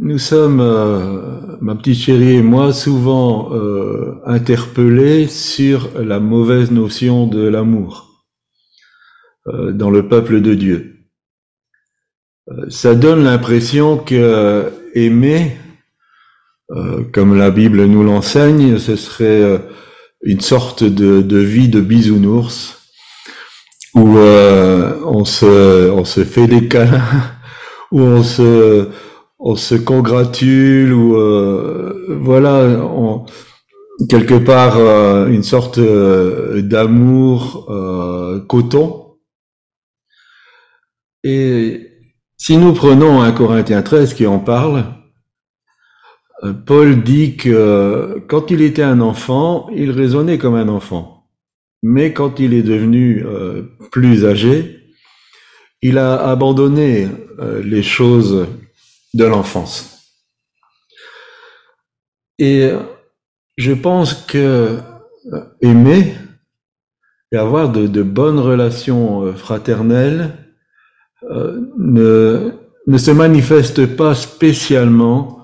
nous sommes, euh, ma petite chérie et moi, souvent euh, interpellés sur la mauvaise notion de l'amour euh, dans le peuple de Dieu. Euh, ça donne l'impression que aimer, comme la Bible nous l'enseigne, ce serait une sorte de, de vie de bisounours où on se, on se fait des câlins, où on se on se congratule ou euh, voilà, quelque part euh, une sorte euh, d'amour coton. Et si nous prenons un Corinthien 13 qui en parle, Paul dit que quand il était un enfant, il raisonnait comme un enfant. Mais quand il est devenu plus âgé, il a abandonné les choses de l'enfance. Et je pense que euh, aimer et avoir de, bonnes relations euh, fraternelles euh, ne, ne se manifeste pas spécialement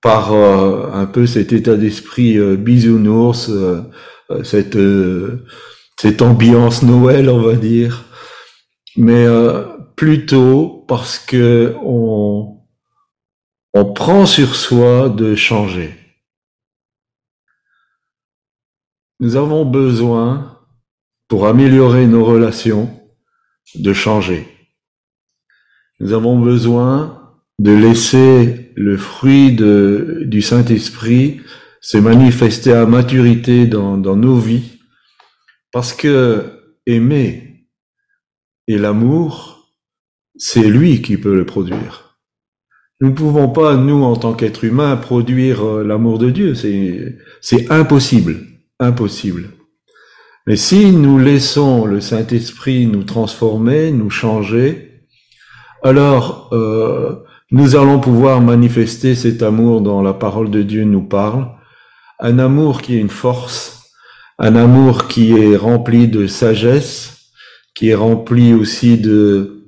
par un peu cet état d'esprit bisounours, cette, cette ambiance Noël, on va dire, mais plutôt parce que on, on prend sur soi de changer. Nous avons besoin, pour améliorer nos relations, de changer. Nous avons besoin de laisser le fruit du Saint-Esprit se manifester à maturité dans nos vies, parce que aimer et l'amour, c'est lui qui peut le produire. Nous ne pouvons pas, nous, en tant qu'êtres humains, produire euh, l'amour de Dieu. C'est, impossible. Impossible. Mais si nous laissons le Saint-Esprit nous transformer, nous changer, alors euh, nous allons pouvoir manifester cet amour dont la parole de Dieu nous parle, un amour qui est une force, un amour qui est rempli de sagesse, qui est rempli aussi de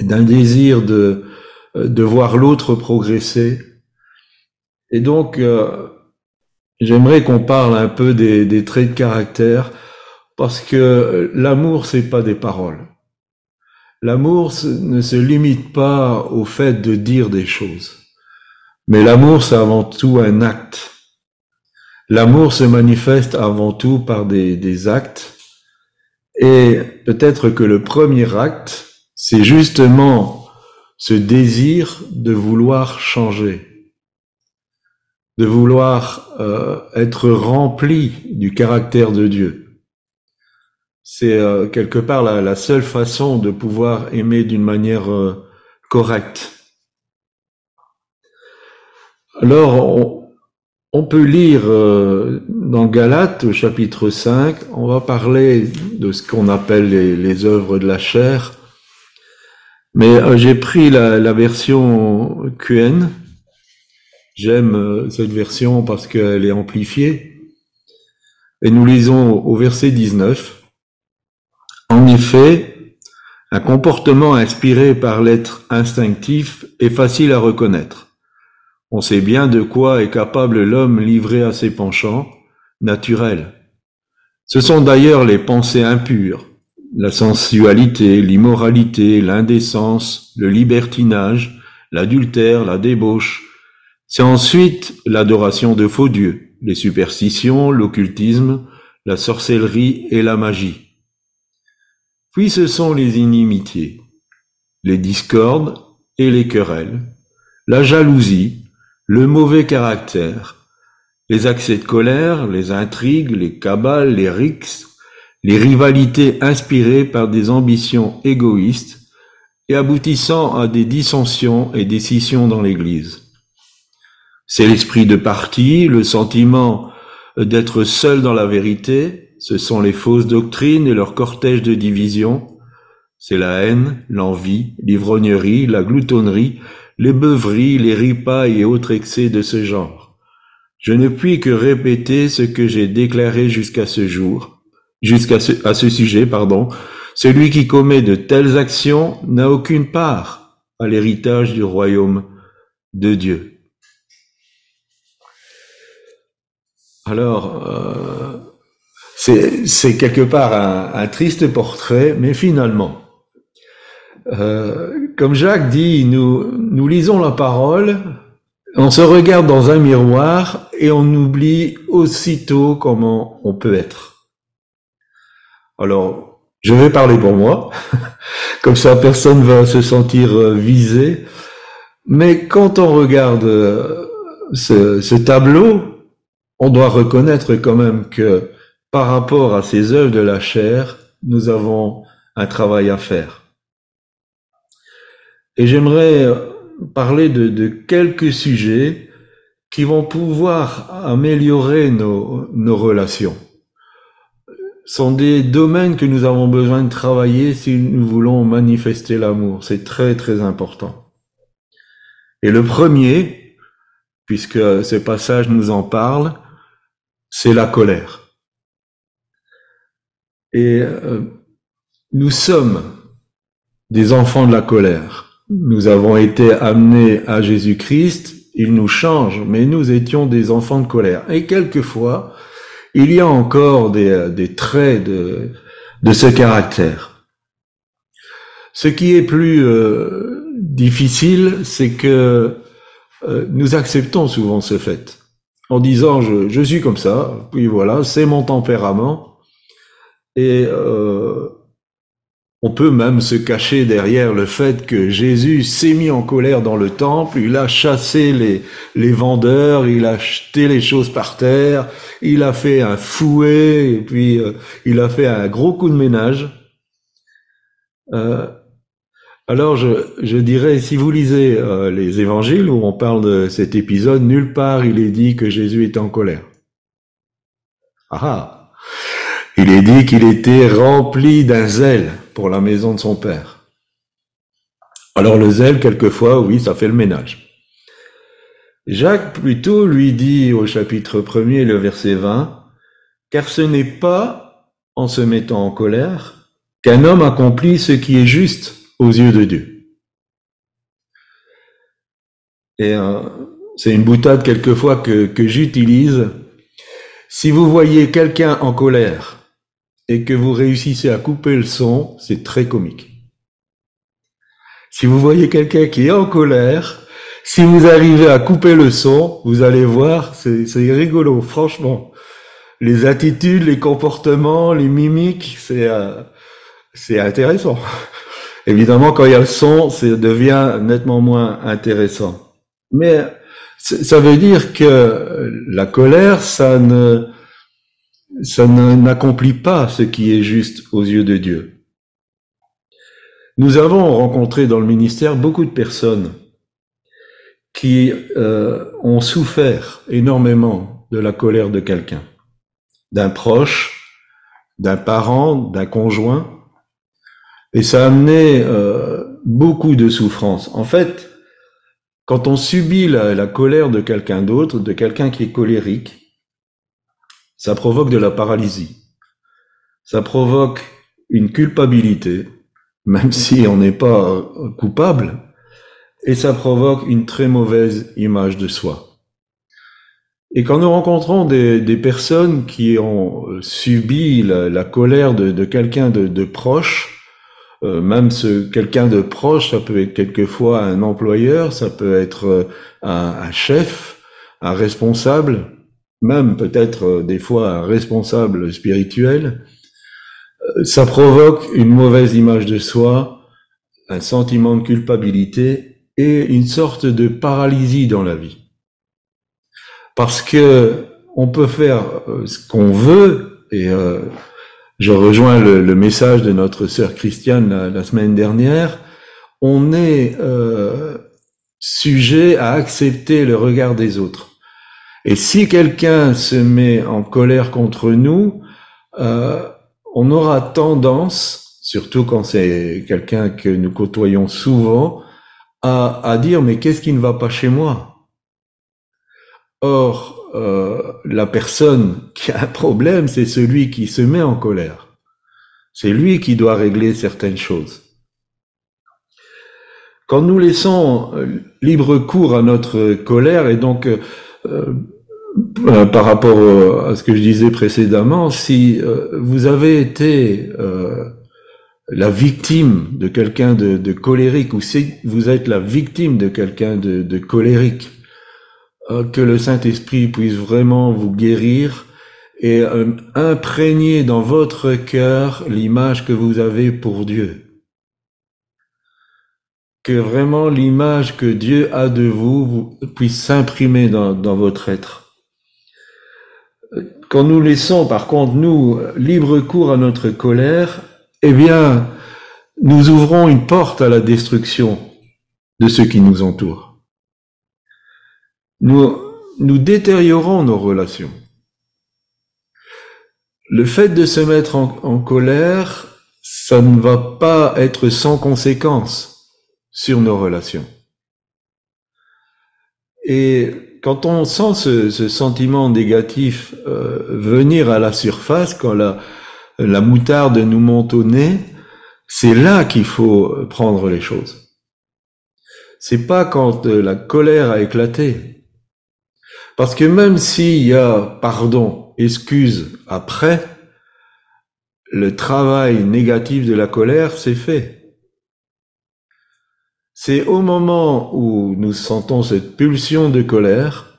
d'un désir de de voir l'autre progresser. Et donc, euh, j'aimerais qu'on parle un peu des, des, traits de caractère, parce que l'amour, c'est pas des paroles. L'amour ne se limite pas au fait de dire des choses. Mais l'amour, c'est avant tout un acte. L'amour se manifeste avant tout par des, des actes. Et peut-être que le premier acte, c'est justement ce désir de vouloir changer, de vouloir euh, être rempli du caractère de Dieu. C'est euh, quelque part la, seule façon de pouvoir aimer d'une manière euh, correcte. Alors, on, peut lire dans Galates au chapitre 5, on va parler de ce qu'on appelle les, les œuvres de la chair, mais euh, j'ai pris la, version QN. J'aime euh, cette version parce qu'elle est amplifiée. Et nous lisons au verset 19. En effet, un comportement inspiré par l'être instinctif est facile à reconnaître. On sait bien de quoi est capable l'homme livré à ses penchants naturels. Ce sont d'ailleurs les pensées impures, la sensualité, l'immoralité, l'indécence, le libertinage, l'adultère, la débauche. C'est ensuite l'adoration de faux dieux, les superstitions, l'occultisme, la sorcellerie et la magie. Puis ce sont les inimitiés, les discordes et les querelles, la jalousie, le mauvais caractère, les accès de colère, les intrigues, les cabales, les rixes, les rivalités inspirées par des ambitions égoïstes et aboutissant à des dissensions et des scissions dans l'Église. C'est l'esprit de parti, le sentiment d'être seul dans la vérité, ce sont les fausses doctrines et leur cortège de divisions, c'est la haine, l'envie, l'ivrognerie, la gloutonnerie, les beuveries, les ripailles et autres excès de ce genre. Je ne puis que répéter ce que j'ai déclaré jusqu'à ce jour, jusqu'à ce, sujet, pardon, celui qui commet de telles actions n'a aucune part à l'héritage du royaume de Dieu. Alors, euh, c'est quelque part un, triste portrait, mais finalement, euh, comme Jacques dit, nous, nous lisons la parole, on se regarde dans un miroir et on oublie aussitôt comment on peut être. Alors, je vais parler pour moi, comme ça personne va se sentir euh, visé. Mais quand on regarde euh, ce, tableau, on doit reconnaître quand même que par rapport à ces œuvres de la chair, nous avons un travail à faire. Et j'aimerais parler de, quelques sujets qui vont pouvoir améliorer nos relations. Sont des domaines que nous avons besoin de travailler si nous voulons manifester l'amour. C'est très très important. Et le premier, puisque ce passage nous en parle, c'est la colère. Et euh, nous sommes des enfants de la colère. Nous avons été amenés à Jésus-Christ, il nous change, mais nous étions des enfants de colère. Et quelquefois, il y a encore des, euh, traits de, ce caractère. Ce qui est plus euh, difficile, c'est que nous acceptons souvent ce fait, en disant je, suis comme ça, puis voilà, c'est mon tempérament, euh, on peut même se cacher derrière le fait que Jésus s'est mis en colère dans le temple, il a chassé les, vendeurs, il a jeté les choses par terre, il a fait un fouet, et puis euh, il a fait un gros coup de ménage. Euh, alors je, je, dirais, si vous lisez euh, les évangiles où on parle de cet épisode, nulle part il est dit que Jésus est en colère. Ah, ah. Il est dit qu'il était rempli d'un zèle pour la maison de son père. Alors le zèle, quelquefois, oui, ça fait le ménage. Jacques plutôt lui dit au chapitre 1er, le verset 20, car ce n'est pas en se mettant en colère qu'un homme accomplit ce qui est juste aux yeux de Dieu. Et euh, c'est une boutade quelquefois que, que j'utilise. Si vous voyez quelqu'un en colère et que vous réussissez à couper le son, c'est très comique. Si vous voyez quelqu'un qui est en colère, si vous arrivez à couper le son, vous allez voir, c'est rigolo, franchement. Les attitudes, les comportements, les mimiques, c'est euh, c'est intéressant. Évidemment, quand il y a le son, ça devient nettement moins intéressant. Mais ça veut dire que la colère, ça ne ça n'accomplit pas ce qui est juste aux yeux de Dieu. Nous avons rencontré dans le ministère beaucoup de personnes qui euh, ont souffert énormément de la colère de quelqu'un, d'un proche, d'un parent, d'un conjoint, et ça a amené euh, beaucoup de souffrance. En fait, quand on subit la, la colère de quelqu'un d'autre, de quelqu'un qui est colérique, ça provoque de la paralysie. Ça provoque une culpabilité, même si on n'est pas coupable, et ça provoque une très mauvaise image de soi. Et quand nous rencontrons des, personnes qui ont subi la, colère de, quelqu'un de, proche, euh, même ce quelqu'un de proche, ça peut être quelquefois un employeur, ça peut être euh, un chef, un responsable, même peut-être euh, des fois un responsable spirituel, euh, ça provoque une mauvaise image de soi, un sentiment de culpabilité et une sorte de paralysie dans la vie. Parce que on peut faire euh, ce qu'on veut, et je rejoins le, message de notre sœur Christiane la, semaine dernière, on est sujet à accepter le regard des autres. Et si quelqu'un se met en colère contre nous, euh, on aura tendance, surtout quand c'est quelqu'un que nous côtoyons souvent, à, dire mais qu'est-ce qui ne va pas chez moi? Or, euh, la personne qui a un problème, c'est celui qui se met en colère. C'est lui qui doit régler certaines choses. quand nous laissons libre cours à notre colère, et donc euh, euh, par rapport à ce que je disais précédemment, si vous avez été la victime de quelqu'un de, colérique, ou si vous êtes la victime de quelqu'un de, colérique, que le Saint-Esprit puisse vraiment vous guérir et imprégner dans votre cœur l'image que vous avez pour Dieu que vraiment l'image que Dieu a de vous, puisse s'imprimer dans votre être. Quand nous laissons, par contre, nous, libre cours à notre colère, eh bien, nous ouvrons une porte à la destruction de ceux qui nous entourent. Nous, nous détériorons nos relations. Le fait de se mettre en, en colère, ça ne va pas être sans conséquence sur nos relations. Et quand on sent ce, sentiment négatif euh, venir à la surface, quand la, la moutarde nous monte au nez, c'est là qu'il faut prendre les choses. C'est pas quand euh, la colère a éclaté. Parce que même s'il y a pardon, excuse après, le travail négatif de la colère, c'est fait. C'est au moment où nous sentons cette pulsion de colère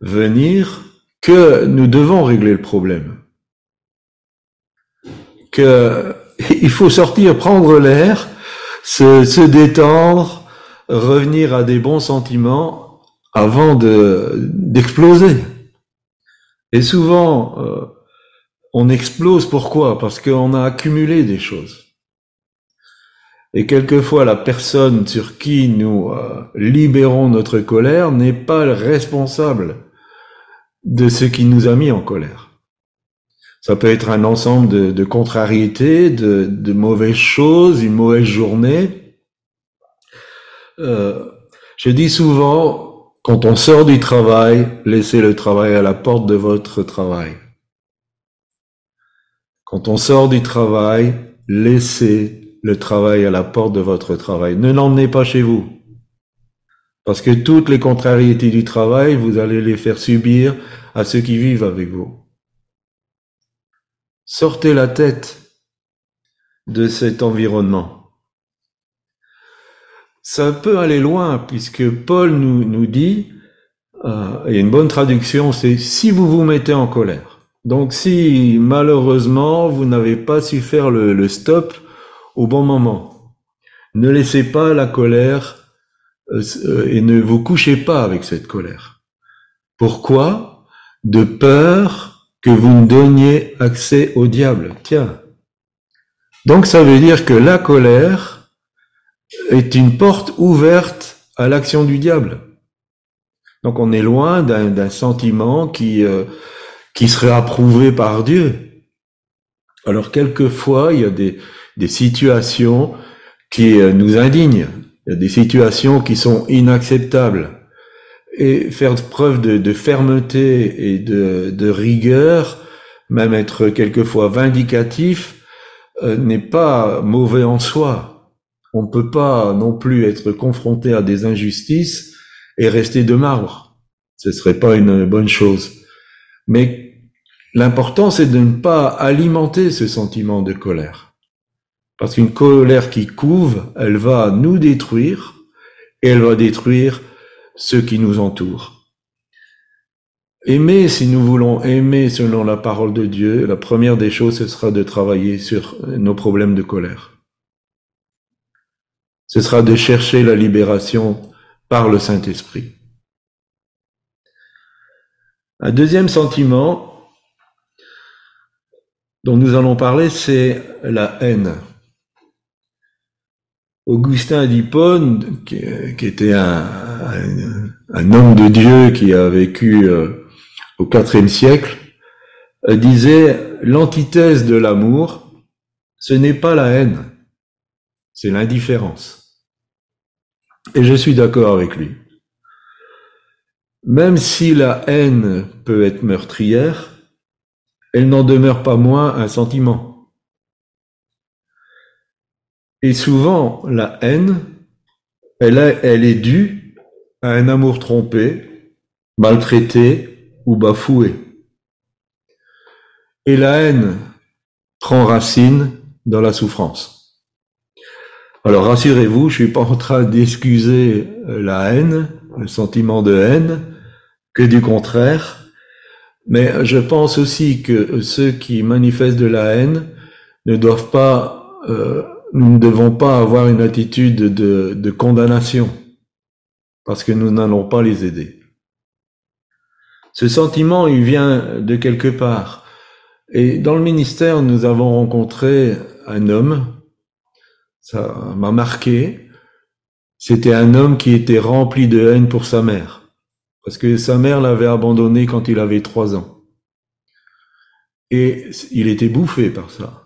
venir que nous devons régler le problème. Que il faut sortir, prendre l'air, se, détendre, revenir à des bons sentiments avant de d'exploser. Et souvent, euh, on explose pourquoi? Parce qu'on a accumulé des choses. Et quelquefois, la personne sur qui nous euh, libérons notre colère n'est pas responsable de ce qui nous a mis en colère. Ça peut être un ensemble de, contrariétés, de, de, mauvaises choses, une mauvaise journée. Euh, je dis souvent, quand on sort du travail, laissez le travail à la porte de votre travail. Quand on sort du travail, laissez le travail à la porte de votre travail. Ne l'emmenez pas chez vous. Parce que toutes les contrariétés du travail, vous allez les faire subir à ceux qui vivent avec vous. Sortez la tête de cet environnement. Ça peut aller loin puisque Paul nous, nous dit, euh, et une bonne traduction, c'est si vous vous mettez en colère. Donc si malheureusement vous n'avez pas su faire le stop au bon moment. Ne laissez pas la colère euh, euh, et ne vous couchez pas avec cette colère. Pourquoi? De peur que vous ne donniez accès au diable. Tiens. Donc ça veut dire que la colère est une porte ouverte à l'action du diable. Donc on est loin d'un sentiment qui, euh, qui serait approuvé par Dieu. Alors quelquefois, il y a des, des situations qui euh, nous indignent, des situations qui sont inacceptables. Et faire preuve de, fermeté et de, rigueur, même être quelquefois vindicatif, euh, n'est pas mauvais en soi. On ne peut pas non plus être confronté à des injustices et rester de marbre. Ce serait pas une bonne chose. Mais l'important, c'est de ne pas alimenter ce sentiment de colère. Parce qu'une colère qui couve, elle va nous détruire et elle va détruire ceux qui nous entourent. Aimer, si nous voulons aimer selon la parole de Dieu, la première des choses, ce sera de travailler sur nos problèmes de colère. Ce sera de chercher la libération par le Saint-Esprit. Un deuxième sentiment dont nous allons parler, c'est la haine. Augustin d'Hippone, qui, était un, homme de Dieu qui a vécu euh, au IVe siècle, euh, disait l'antithèse de l'amour, ce n'est pas la haine, c'est l'indifférence. Et je suis d'accord avec lui. Même si la haine peut être meurtrière, elle n'en demeure pas moins un sentiment. Et souvent, la haine elle, est due à un amour trompé, maltraité ou bafoué. Et la haine prend racine dans la souffrance. Alors rassurez-vous, je suis pas en train d'excuser la haine, le sentiment de haine, que du contraire, mais je pense aussi que ceux qui manifestent de la haine ne doivent pas, euh, nous ne devons pas avoir une attitude de, condamnation, parce que nous n'allons pas les aider. Ce sentiment, il vient de quelque part. Et dans le ministère, nous avons rencontré un homme, ça m'a marqué, c'était un homme qui était rempli de haine pour sa mère parce que sa mère l'avait abandonné quand il avait trois ans. Et il était bouffé par ça.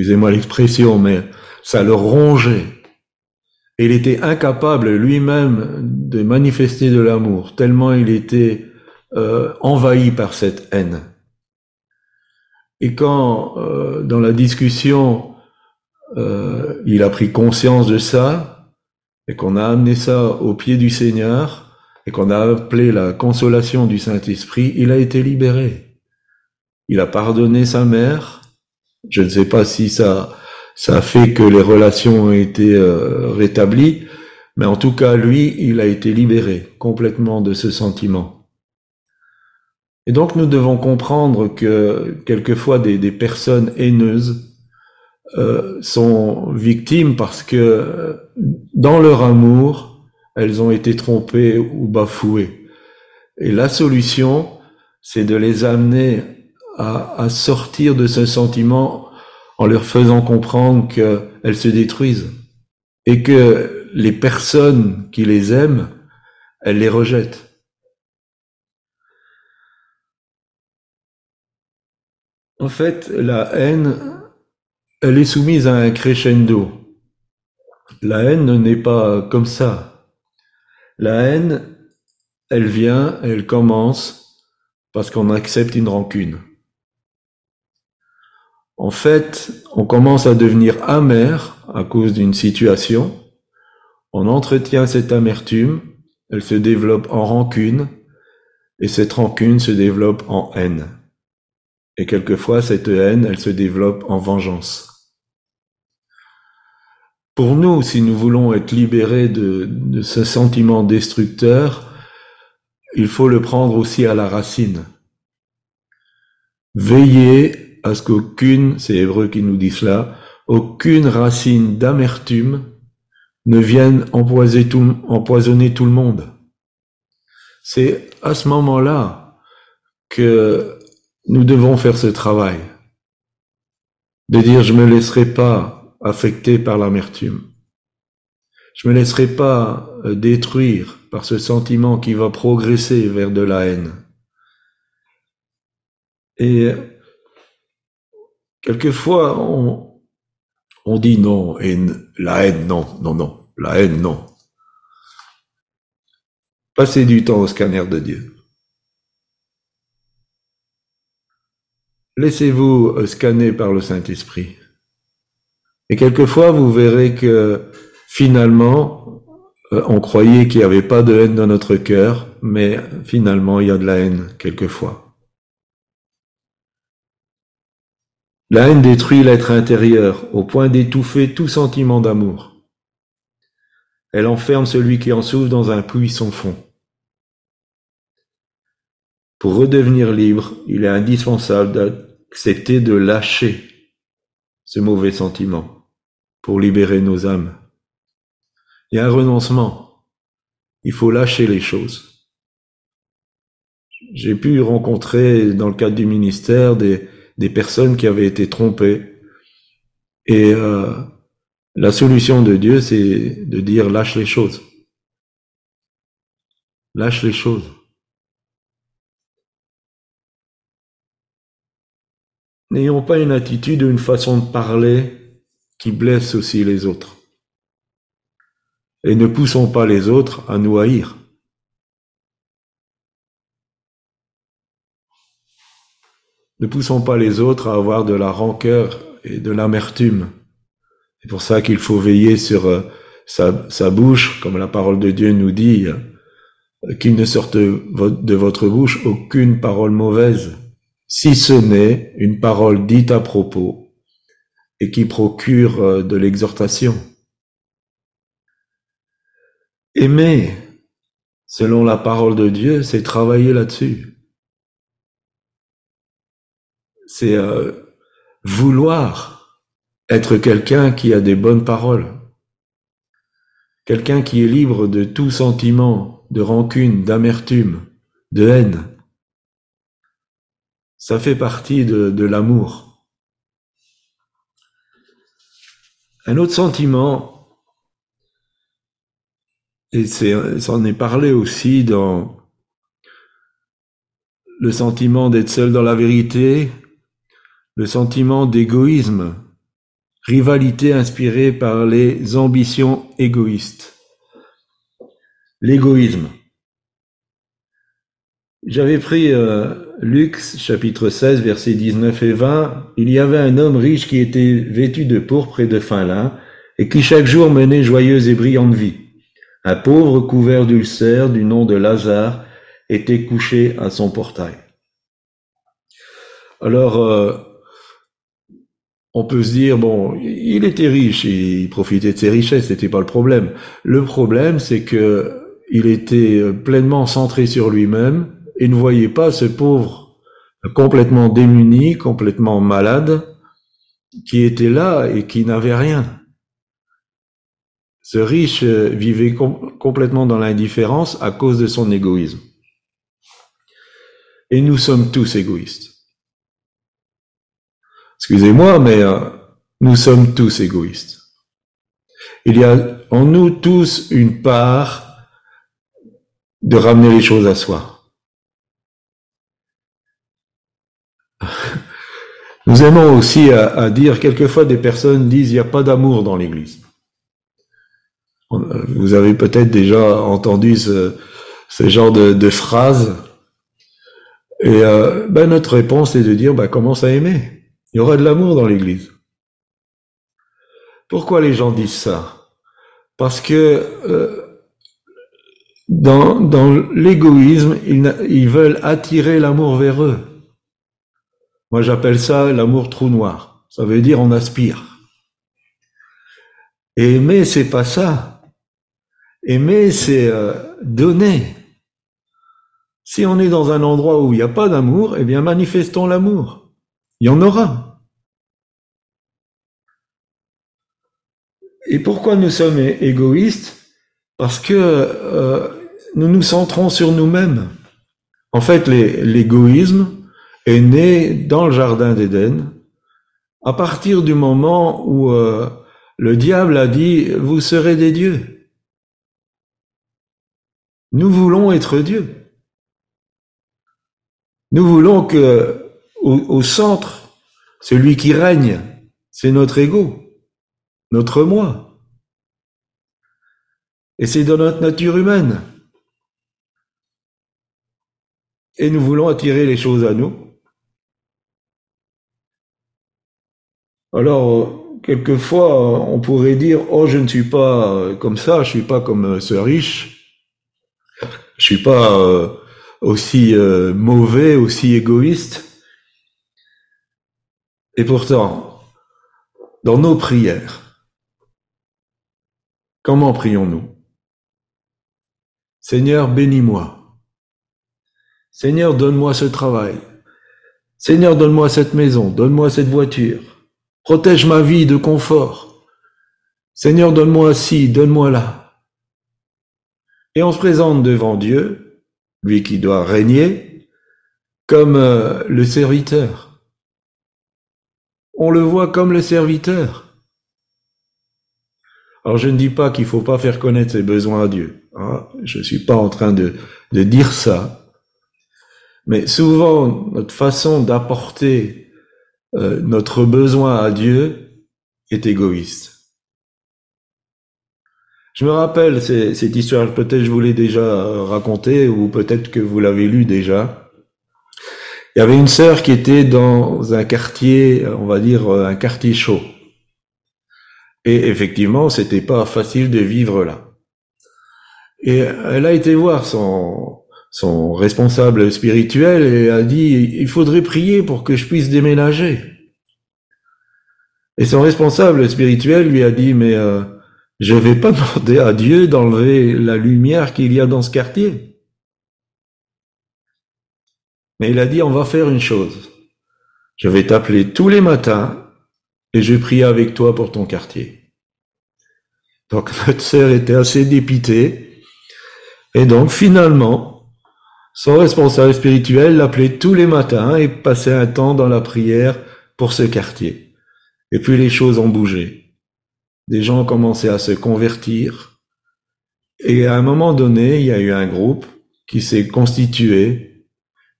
Excusez-moi l'expression, mais ça le rongeait. Il était incapable lui-même de manifester de l'amour, tellement il était euh, envahi par cette haine. Et quand, euh, dans la discussion, euh, il a pris conscience de ça, et qu'on a amené ça au pied du Seigneur, et qu'on a appelé la consolation du Saint-Esprit, il a été libéré. Il a pardonné sa mère. Je ne sais pas si ça, ça fait que les relations ont été euh, rétablies, mais en tout cas, lui, il a été libéré complètement de ce sentiment. Et donc, nous devons comprendre que quelquefois des, des personnes haineuses euh, sont victimes parce que dans leur amour, elles ont été trompées ou bafouées. Et la solution, c'est de les amener à, sortir de ce sentiment en leur faisant comprendre qu'elles se détruisent et que les personnes qui les aiment, elles les rejettent. En fait, la haine, elle est soumise à un crescendo. La haine n'est pas comme ça. La haine, elle vient, elle commence parce qu'on accepte une rancune. En fait, on commence à devenir amer à cause d'une situation. On entretient cette amertume, elle se développe en rancune, et cette rancune se développe en haine. Et quelquefois, cette haine, elle se développe en vengeance. Pour nous, si nous voulons être libérés de, ce sentiment destructeur, il faut le prendre aussi à la racine. Veillez à ce qu'aucune, c'est Hébreu qui nous dit cela, aucune racine d'amertume ne vienne empoisonner tout, le monde. C'est à ce moment-là que nous devons faire ce travail. De dire, je me laisserai pas affecté par l'amertume. Je me laisserai pas euh, détruire par ce sentiment qui va progresser vers de la haine. Et quelquefois, on, on dit non, et la haine, non, non, non, la haine, non. Passez du temps au scanner de Dieu. Laissez-vous euh, scanner par le Saint-Esprit. Et quelquefois, vous verrez que finalement, euh, on croyait qu'il n'y avait pas de haine dans notre cœur, mais finalement, il y a de la haine quelquefois. La haine détruit l'être intérieur au point d'étouffer tout sentiment d'amour. Elle enferme celui qui en souffre dans un puits sans fond. Pour redevenir libre, il est indispensable d'accepter de lâcher ce mauvais sentiment pour libérer nos âmes. Il y a un renoncement. Il faut lâcher les choses. J'ai pu rencontrer dans le cadre du ministère des, des personnes qui avaient été trompées. Et euh, la solution de Dieu, c'est de dire lâche les choses. Lâche les choses. N'ayons pas une attitude ou une façon de parler qui blesse aussi les autres. Et ne poussons pas les autres à nous haïr. Ne poussons pas les autres à avoir de la rancœur et de l'amertume. C'est pour ça qu'il faut veiller sur, sa, bouche, comme la parole de Dieu nous dit, qu'il ne sorte de votre bouche aucune parole mauvaise, si ce n'est une parole dite à propos et qui procure euh, de l'exhortation. Aimer, selon la parole de Dieu, c'est travailler là-dessus. C'est euh, vouloir être quelqu'un qui a des bonnes paroles, quelqu'un qui est libre de tout sentiment, de rancune, d'amertume, de haine. Ça fait partie de, l'amour. Un autre sentiment, et c'est, ça en est parlé aussi dans le sentiment d'être seul dans la vérité, le sentiment d'égoïsme, rivalité inspirée par les ambitions égoïstes. L'égoïsme. J'avais pris euh, Luc chapitre 16 versets 19 et 20. Il y avait un homme riche qui était vêtu de pourpre et de fin lin et qui chaque jour menait joyeuse et brillante vie. Un pauvre couvert d'ulcères du nom de Lazare était couché à son portail. Alors, euh, on peut se dire, bon, il était riche, il profitait de ses richesses, c'était pas le problème. Le problème, c'est que il était pleinement centré sur lui-même et ne voyait pas ce pauvre complètement démuni, complètement malade, qui était là et qui n'avait rien. Ce riche vivait complètement dans l'indifférence à cause de son égoïsme. Et nous sommes tous égoïstes. Excusez-moi, mais euh, nous sommes tous égoïstes. Il y a en nous tous une part de ramener les choses à soi. Nous aimons aussi à, dire, quelquefois des personnes disent, il n'y a pas d'amour dans l'Église. Vous avez peut-être déjà entendu ce, genre de, phrases. Et euh, ben notre réponse est de dire, ben, commence à aimer. Il y aura de l'amour dans l'Église. Pourquoi les gens disent ça? Parce que euh, dans, l'égoïsme, ils, ils veulent attirer l'amour vers eux. Moi, j'appelle ça l'amour trou noir. Ça veut dire on aspire. Et aimer, c'est pas ça. Aimer, c'est euh, donner. Si on est dans un endroit où il n'y a pas d'amour, eh bien, manifestons l'amour. Il y en aura. Et pourquoi nous sommes égoïstes? Parce que euh, nous nous centrons sur nous-mêmes. En fait, l'égoïsme est né dans le jardin d'Éden à partir du moment où euh, le diable a dit vous serez des dieux. Nous voulons être Dieu. Nous voulons que au, centre, celui qui règne, c'est notre ego, notre moi. Et c'est dans notre nature humaine. Et nous voulons attirer les choses à nous. Alors, quelquefois, on pourrait dire, oh, je ne suis pas comme ça, je suis pas comme ce riche, je suis pas euh, aussi euh, mauvais, aussi égoïste. Et pourtant, dans nos prières, comment prions-nous? Seigneur, bénis-moi. Seigneur, donne-moi ce travail. Seigneur, donne-moi cette maison, donne-moi cette voiture. Protège ma vie de confort. Seigneur, donne-moi ci, donne-moi là. Et on se présente devant Dieu, lui qui doit régner, comme euh, le serviteur on le voit comme le serviteur. Alors je ne dis pas qu'il faut pas faire connaître ses besoins à Dieu. Hein. Je ne suis pas en train de, dire ça. Mais souvent, notre façon d'apporter euh, notre besoin à Dieu est égoïste. Je me rappelle cette histoire, peut-être je vous l'ai déjà racontée, ou peut-être que vous l'avez lu déjà. Il y avait une sœur qui était dans un quartier, on va dire un quartier chaud. Et effectivement, c'était pas facile de vivre là. Et elle a été voir son, son responsable spirituel et a dit, il faudrait prier pour que je puisse déménager. Et son responsable spirituel lui a dit, mais euh, je vais pas demander à Dieu d'enlever la lumière qu'il y a dans ce quartier. Mais il a dit, on va faire une chose. Je vais t'appeler tous les matins et je prie avec toi pour ton quartier. Donc notre sœur était assez dépitée. Et donc finalement, son responsable spirituel l'appelait tous les matins et passait un temps dans la prière pour ce quartier. Et puis les choses ont bougé. Des gens ont commencé à se convertir. Et à un moment donné, il y a eu un groupe qui s'est constitué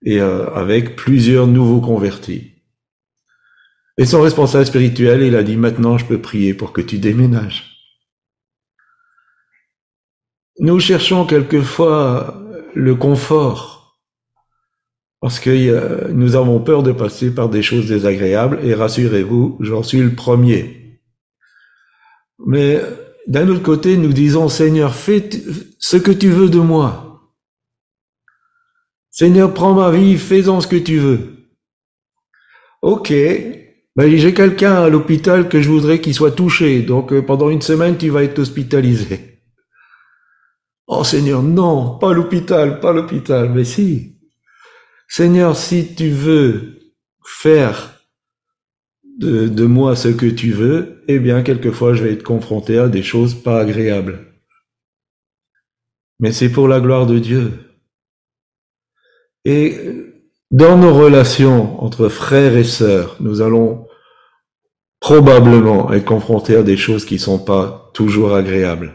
et euh, avec plusieurs nouveaux convertis. Et son responsable spirituel, il a dit, maintenant je peux prier pour que tu déménages. Nous cherchons quelquefois le confort, parce que nous avons peur de passer par des choses désagréables, et rassurez-vous, j'en suis le premier. Mais d'un autre côté, nous disons, Seigneur, fais ce que tu veux de moi. Seigneur, prends ma vie, fais-en ce que tu veux. Ok, ben, j'ai quelqu'un à l'hôpital que je voudrais qu'il soit touché, donc euh, pendant une semaine, tu vas être hospitalisé. Oh Seigneur, non, pas l'hôpital, pas l'hôpital, mais si. Seigneur, si tu veux faire de, de moi ce que tu veux, eh bien, quelquefois, je vais être confronté à des choses pas agréables. Mais c'est pour la gloire de Dieu. Et dans nos relations entre frères et sœurs, nous allons probablement être confrontés à des choses qui sont pas toujours agréables.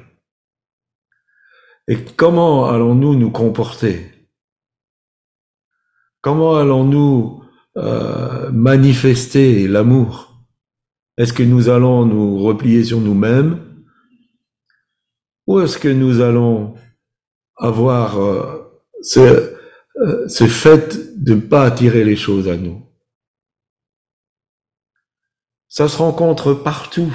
Et comment allons-nous nous comporter? Comment allons-nous euh, manifester l'amour? Est-ce que nous allons nous replier sur nous-mêmes? Ou est-ce que nous allons avoir euh, ce, ce fait de ne pas attirer les choses à nous ça se rencontre partout.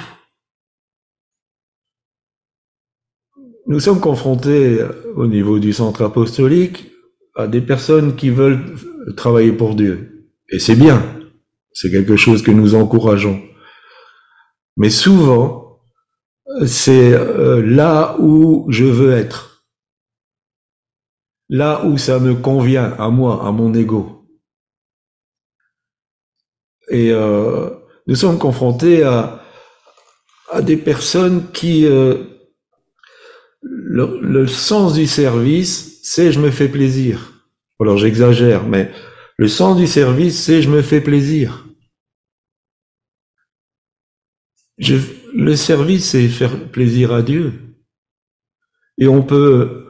Nous sommes confrontés au niveau du centre apostolique à des personnes qui veulent travailler pour Dieu. Et c'est bien. C'est quelque chose que nous encourageons. Mais souvent, c'est euh, là où je veux être. Là où ça me convient à moi, à mon ego. Et euh, nous sommes confrontés à, des personnes qui, euh, le, sens du service, c'est je me fais plaisir. Alors j'exagère, mais le sens du service, c'est je me fais plaisir. Le service, c'est faire plaisir à Dieu. Et on peut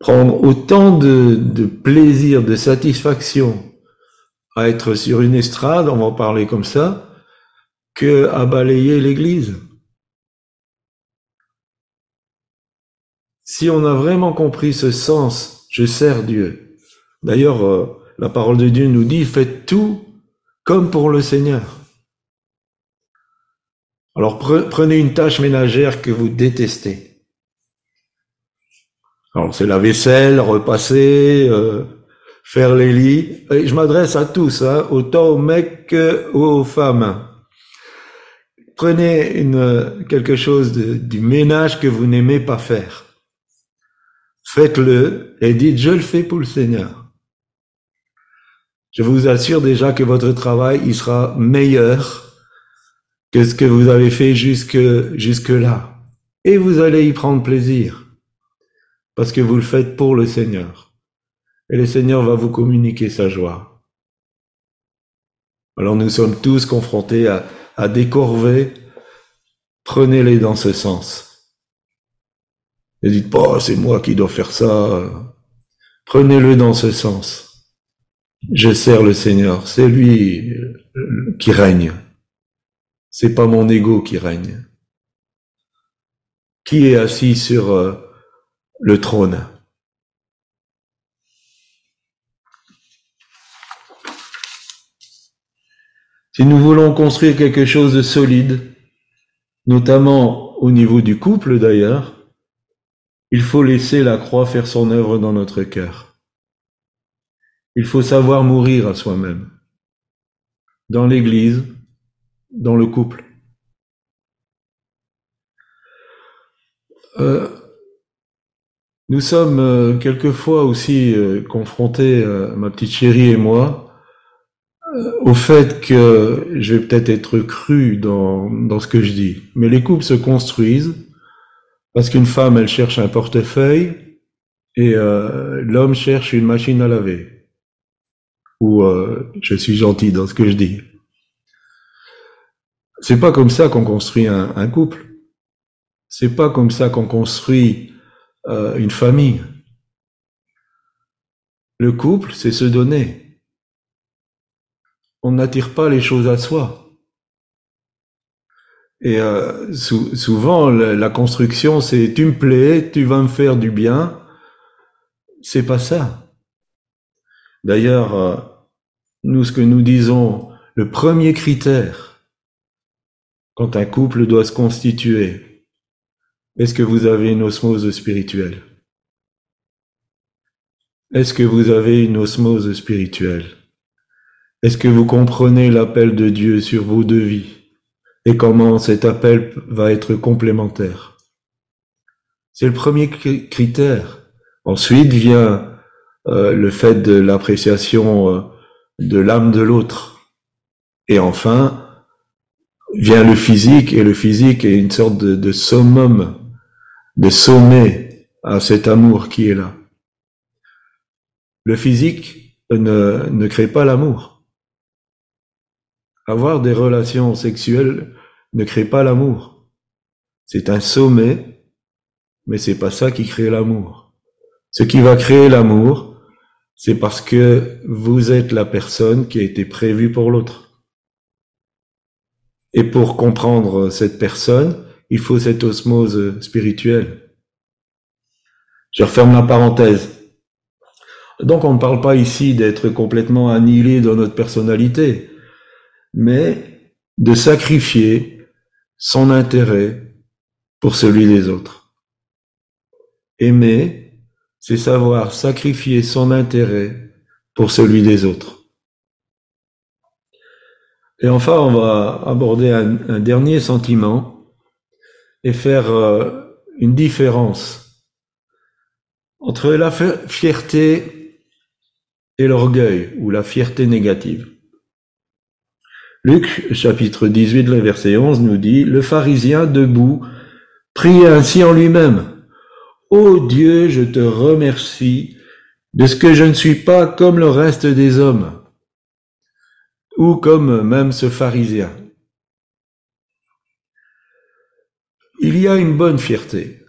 prendre autant de, plaisir, de satisfaction à être sur une estrade, on va en parler comme ça, que à balayer l'Église. Si on a vraiment compris ce sens, je sers Dieu. D'ailleurs, euh, la parole de Dieu nous dit, faites tout comme pour le Seigneur. Alors prenez une tâche ménagère que vous détestez. Alors c'est la vaisselle, repasser, euh, faire les lits. Je m'adresse à tous, hein, autant aux mecs qu'aux femmes prenez une, quelque chose du ménage que vous n'aimez pas faire. Faites-le et dites, je le fais pour le Seigneur. Je vous assure déjà que votre travail, il sera meilleur que ce que vous avez fait jusque, jusque là. Et vous allez y prendre plaisir. Parce que vous le faites pour le Seigneur. Et le Seigneur va vous communiquer sa joie. Alors nous sommes tous confrontés à, à des corvées, prenez-les dans ce sens. Ne dites pas, oh, c'est moi qui dois faire ça. Prenez-le dans ce sens. Je sers le Seigneur. C'est lui euh, qui règne. C'est pas mon ego qui règne. Qui est assis sur euh, le trône? Si nous voulons construire quelque chose de solide, notamment au niveau du couple d'ailleurs, il faut laisser la croix faire son œuvre dans notre cœur. Il faut savoir mourir à soi-même, dans l'Église, dans le couple. Euh, nous sommes euh, quelquefois aussi euh, confrontés, euh, ma petite chérie et moi, au fait que je vais peut-être être cru dans, dans ce que je dis. Mais les couples se construisent parce qu'une femme, elle cherche un portefeuille et l'homme cherche une machine à laver. Ou je suis gentil dans ce que je dis. C'est pas comme ça qu'on construit un, un couple. C'est pas comme ça qu'on construit euh, une famille. Le couple, c'est se donner. On n'attire pas les choses à soi. Et euh, souvent, la, construction, c'est tu me plais, tu vas me faire du bien. C'est pas ça. D'ailleurs, euh, nous, ce que nous disons, le premier critère quand un couple doit se constituer, est-ce que vous avez une osmose spirituelle? Est-ce que vous avez une osmose spirituelle? Est-ce que vous comprenez l'appel de Dieu sur vos deux vies et comment cet appel va être complémentaire? C'est le premier critère. Ensuite vient euh, le fait de l'appréciation euh, de l'âme de l'autre. Et enfin, vient le physique, et le physique est une sorte de, de summum de sommet à cet amour qui est là. Le physique ne, ne crée pas l'amour. Avoir des relations sexuelles ne crée pas l'amour. C'est un sommet, mais c'est pas ça qui crée l'amour. Ce qui va créer l'amour, c'est parce que vous êtes la personne qui a été prévue pour l'autre. Et pour comprendre cette personne, il faut cette osmose spirituelle. Je referme la parenthèse. Donc on ne parle pas ici d'être complètement annihilé dans notre personnalité, mais de sacrifier son intérêt pour celui des autres. Aimer, c'est savoir sacrifier son intérêt pour celui des autres. Et enfin, on va aborder un, dernier sentiment et faire euh, une différence entre la fierté et l'orgueil ou la fierté négative. Luc chapitre 18, le verset 11 nous dit, Le pharisien debout priait ainsi en lui-même, Ô Dieu, je te remercie de ce que je ne suis pas comme le reste des hommes, ou comme même ce pharisien. Il y a une bonne fierté.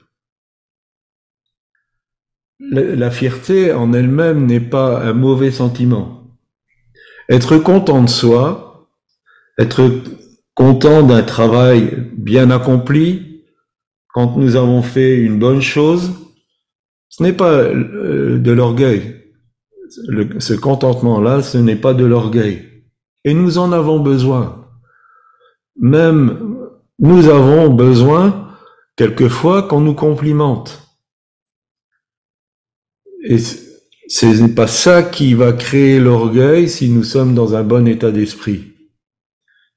La, fierté en elle-même n'est pas un mauvais sentiment. Être content de soi, être content d'un travail bien accompli, quand nous avons fait une bonne chose, ce n'est pas euh, de l'orgueil. Ce contentement-là, ce n'est pas de l'orgueil. Et nous en avons besoin. Même nous avons besoin, quelquefois, qu'on nous complimente. Et ce n'est pas ça qui va créer l'orgueil si nous sommes dans un bon état d'esprit.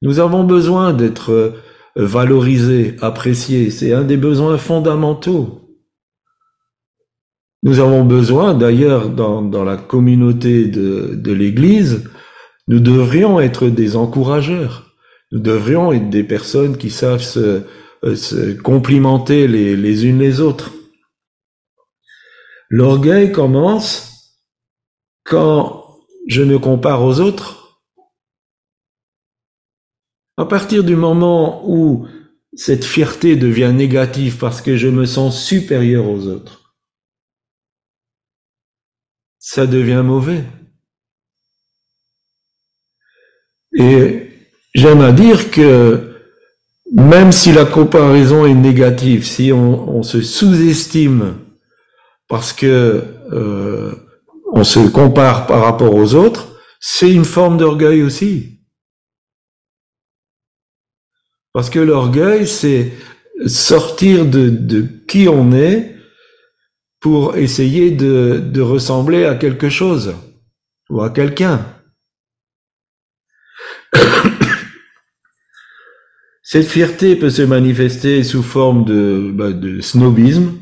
Nous avons besoin d'être euh, valorisés, appréciés. C'est un des besoins fondamentaux. Nous avons besoin, d'ailleurs, dans, la communauté de l'Église, nous devrions être des encourageurs. Nous devrions être des personnes qui savent se, euh, se complimenter les, les unes les autres. L'orgueil commence quand je me compare aux autres. À partir du moment où cette fierté devient négative parce que je me sens supérieur aux autres, ça devient mauvais. Et J'aime à dire que même si la comparaison est négative, si on, se sous-estime parce que euh, on se compare par rapport aux autres, c'est une forme d'orgueil aussi. Parce que l'orgueil, c'est sortir de, qui on est pour essayer de ressembler à quelque chose ou à quelqu'un. Cette fierté peut se manifester sous forme de, bah, de snobisme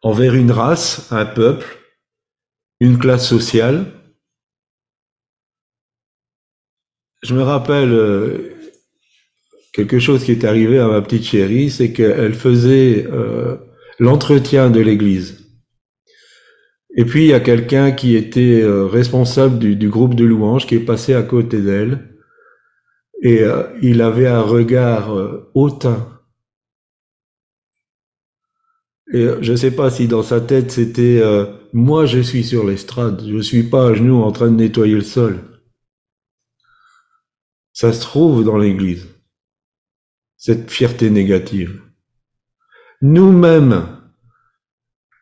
envers une race, un peuple, une classe sociale. Je me rappelle euh, quelque chose qui est arrivé à ma petite chérie, c'est qu'elle faisait euh, l'entretien de l'église. Et puis il y a quelqu'un qui était euh, responsable du, du, groupe de louanges qui est passé à côté d'elle et euh, il avait un regard euh, hautain. Et je ne sais pas si dans sa tête c'était moi je suis sur l'estrade, je suis pas à genoux en train de nettoyer le sol. Ça se trouve dans l'église, cette fierté négative. Nous-mêmes,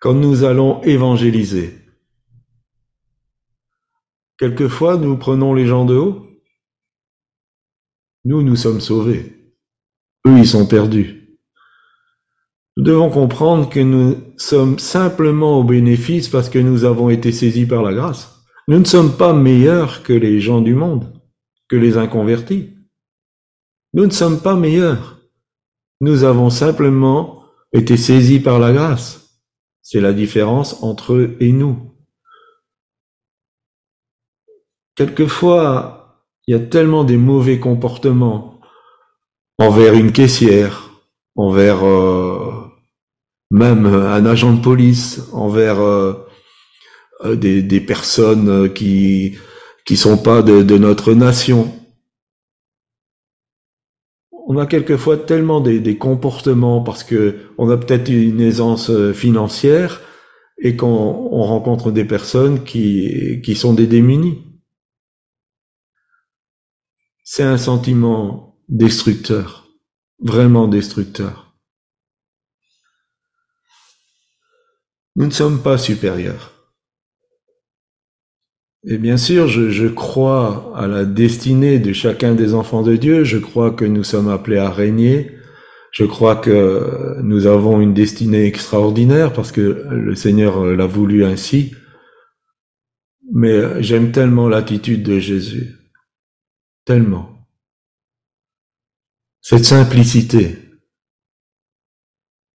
quand nous allons évangéliser. Quelquefois, nous prenons les gens de haut. Nous, nous sommes sauvés. Eux, ils sont perdus. Nous devons comprendre que nous sommes simplement au bénéfice parce que nous avons été saisis par la grâce. Nous ne sommes pas meilleurs que les gens du monde, que les inconvertis. Nous ne sommes pas meilleurs. Nous avons simplement été saisis par la grâce. C'est la différence entre eux et nous. Quelquefois, il y a tellement des mauvais comportements envers une caissière, envers euh, même un agent de police, envers euh, euh des, personnes qui qui sont pas de, notre nation on a quelquefois tellement des, comportements parce que on a peut-être une aisance financière et qu'on rencontre des personnes qui, qui sont des démunis. C'est un sentiment destructeur, vraiment destructeur. Nous ne sommes pas supérieurs. Et bien sûr, je, crois à la destinée de chacun des enfants de Dieu. Je crois que nous sommes appelés à régner. Je crois que nous avons une destinée extraordinaire parce que le Seigneur l'a voulu ainsi. Mais j'aime tellement l'attitude de Jésus. Tellement. Cette simplicité.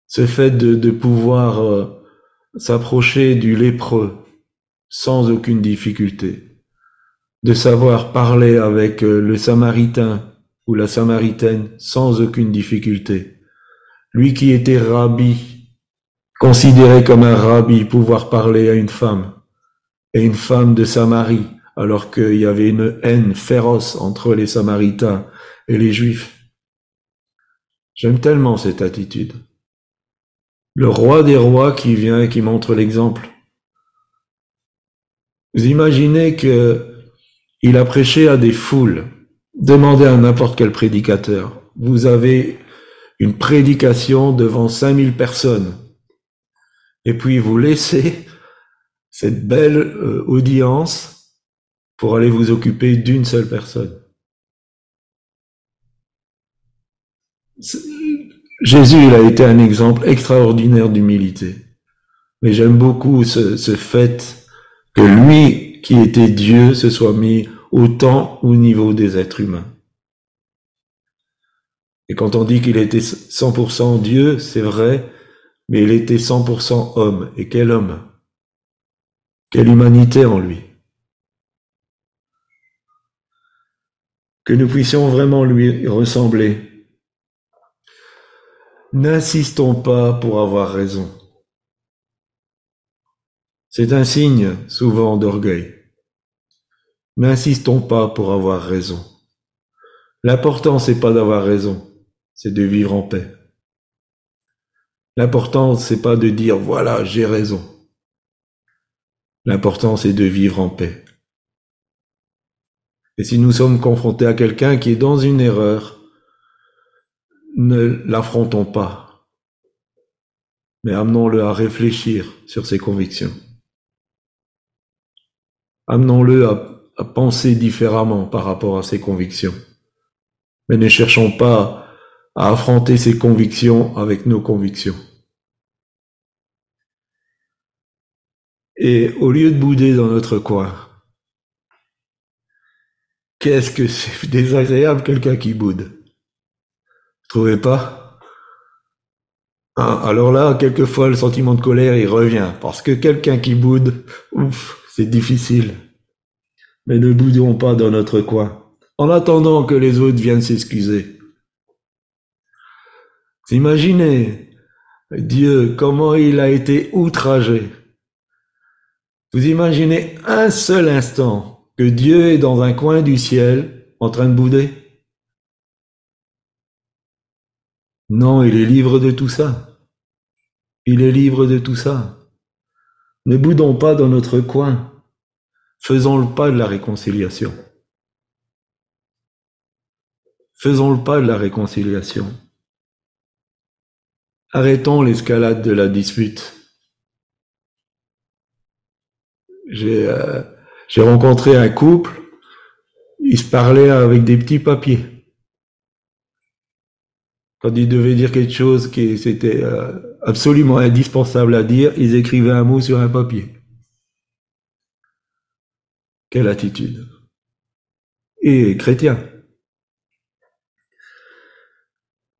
Ce fait de, pouvoir euh, s'approcher du lépreux sans aucune difficulté, de savoir parler avec euh, le Samaritain ou la Samaritaine sans aucune difficulté. Lui qui était rabbi, considéré comme un rabbi, pouvoir parler à une femme, et une femme de Samarie, alors qu'il y avait une haine féroce entre les Samaritains et les Juifs. J'aime tellement cette attitude. Le roi des rois qui vient et qui montre l'exemple. Vous imaginez que il a prêché à des foules. Demandez à n'importe quel prédicateur. Vous avez une prédication devant 5000 personnes. Et puis vous laissez cette belle euh, audience pour aller vous occuper d'une seule personne. Jésus, il a été un exemple extraordinaire d'humilité. Mais j'aime beaucoup ce, ce fait que lui qui était Dieu se soit mis autant au niveau des êtres humains. Et quand on dit qu'il était 100% Dieu, c'est vrai, mais il était 100% homme. Et quel homme? Quelle humanité en lui? Que nous puissions vraiment lui ressembler. N'insistons pas pour avoir raison. C'est un signe souvent d'orgueil. N'insistons pas pour avoir raison. L'important, c'est pas d'avoir raison, c'est de vivre en paix. L'important, c'est pas de dire voilà, j'ai raison. L'important, c'est de vivre en paix. Et si nous sommes confrontés à quelqu'un qui est dans une erreur, ne l'affrontons pas, mais amenons-le à réfléchir sur ses convictions. Amenons-le à, penser différemment par rapport à ses convictions. Mais ne cherchons pas à affronter ces convictions avec nos convictions. Et au lieu de bouder dans notre coin, qu'est-ce que c'est désagréable quelqu'un qui boude Vous trouvez pas? Ah, Alors là, quelquefois, le sentiment de colère, il revient. Parce que quelqu'un qui boude, ouf, c'est difficile. Mais ne boudons pas dans notre coin, en attendant que les autres viennent s'excuser. Imaginez Dieu, comment il a été outragé vous imaginez un seul instant que Dieu est dans un coin du ciel en train de bouder Non, il est libre de tout ça. Il est libre de tout ça. Ne boudons pas dans notre coin. Faisons le pas de la réconciliation. Faisons le pas de la réconciliation. Arrêtons l'escalade de la dispute. Euh, j'ai rencontré un couple, ils se parlaient avec des petits papiers. Quand ils devaient dire quelque chose qui c'était euh, absolument indispensable à dire, ils écrivaient un mot sur un papier. Quelle attitude. Et chrétien.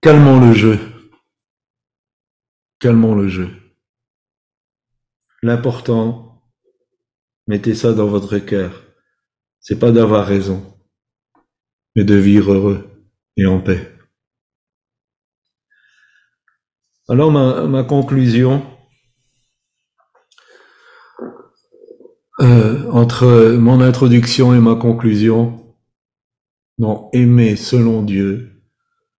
Calmons le jeu. Calmons le jeu. L'important, Mettez ça dans votre cœur. C'est pas d'avoir raison, mais de vivre heureux et en paix. Alors ma, conclusion, euh, entre mon introduction et ma conclusion, non, aimer selon Dieu,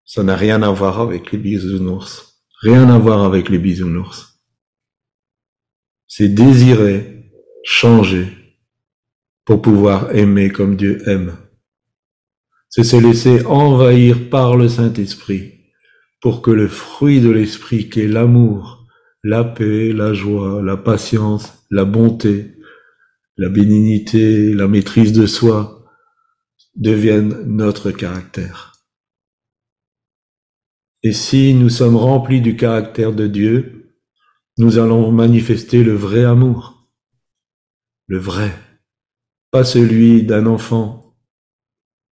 ça n'a rien à voir avec les bisounours. Rien à voir avec les bisounours. C'est désirer changer pour pouvoir aimer comme Dieu aime. C'est se laisser envahir par le Saint-Esprit pour que le fruit de l'Esprit qui est l'amour, la paix, la joie, la patience, la bonté, la bénignité, la maîtrise de soi deviennent notre caractère. Et si nous sommes remplis du caractère de Dieu, nous allons manifester le vrai amour le vrai, pas celui d'un enfant,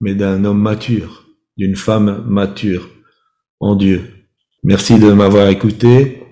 mais d'un homme mature, d'une femme mature en Dieu. Merci de m'avoir écouté.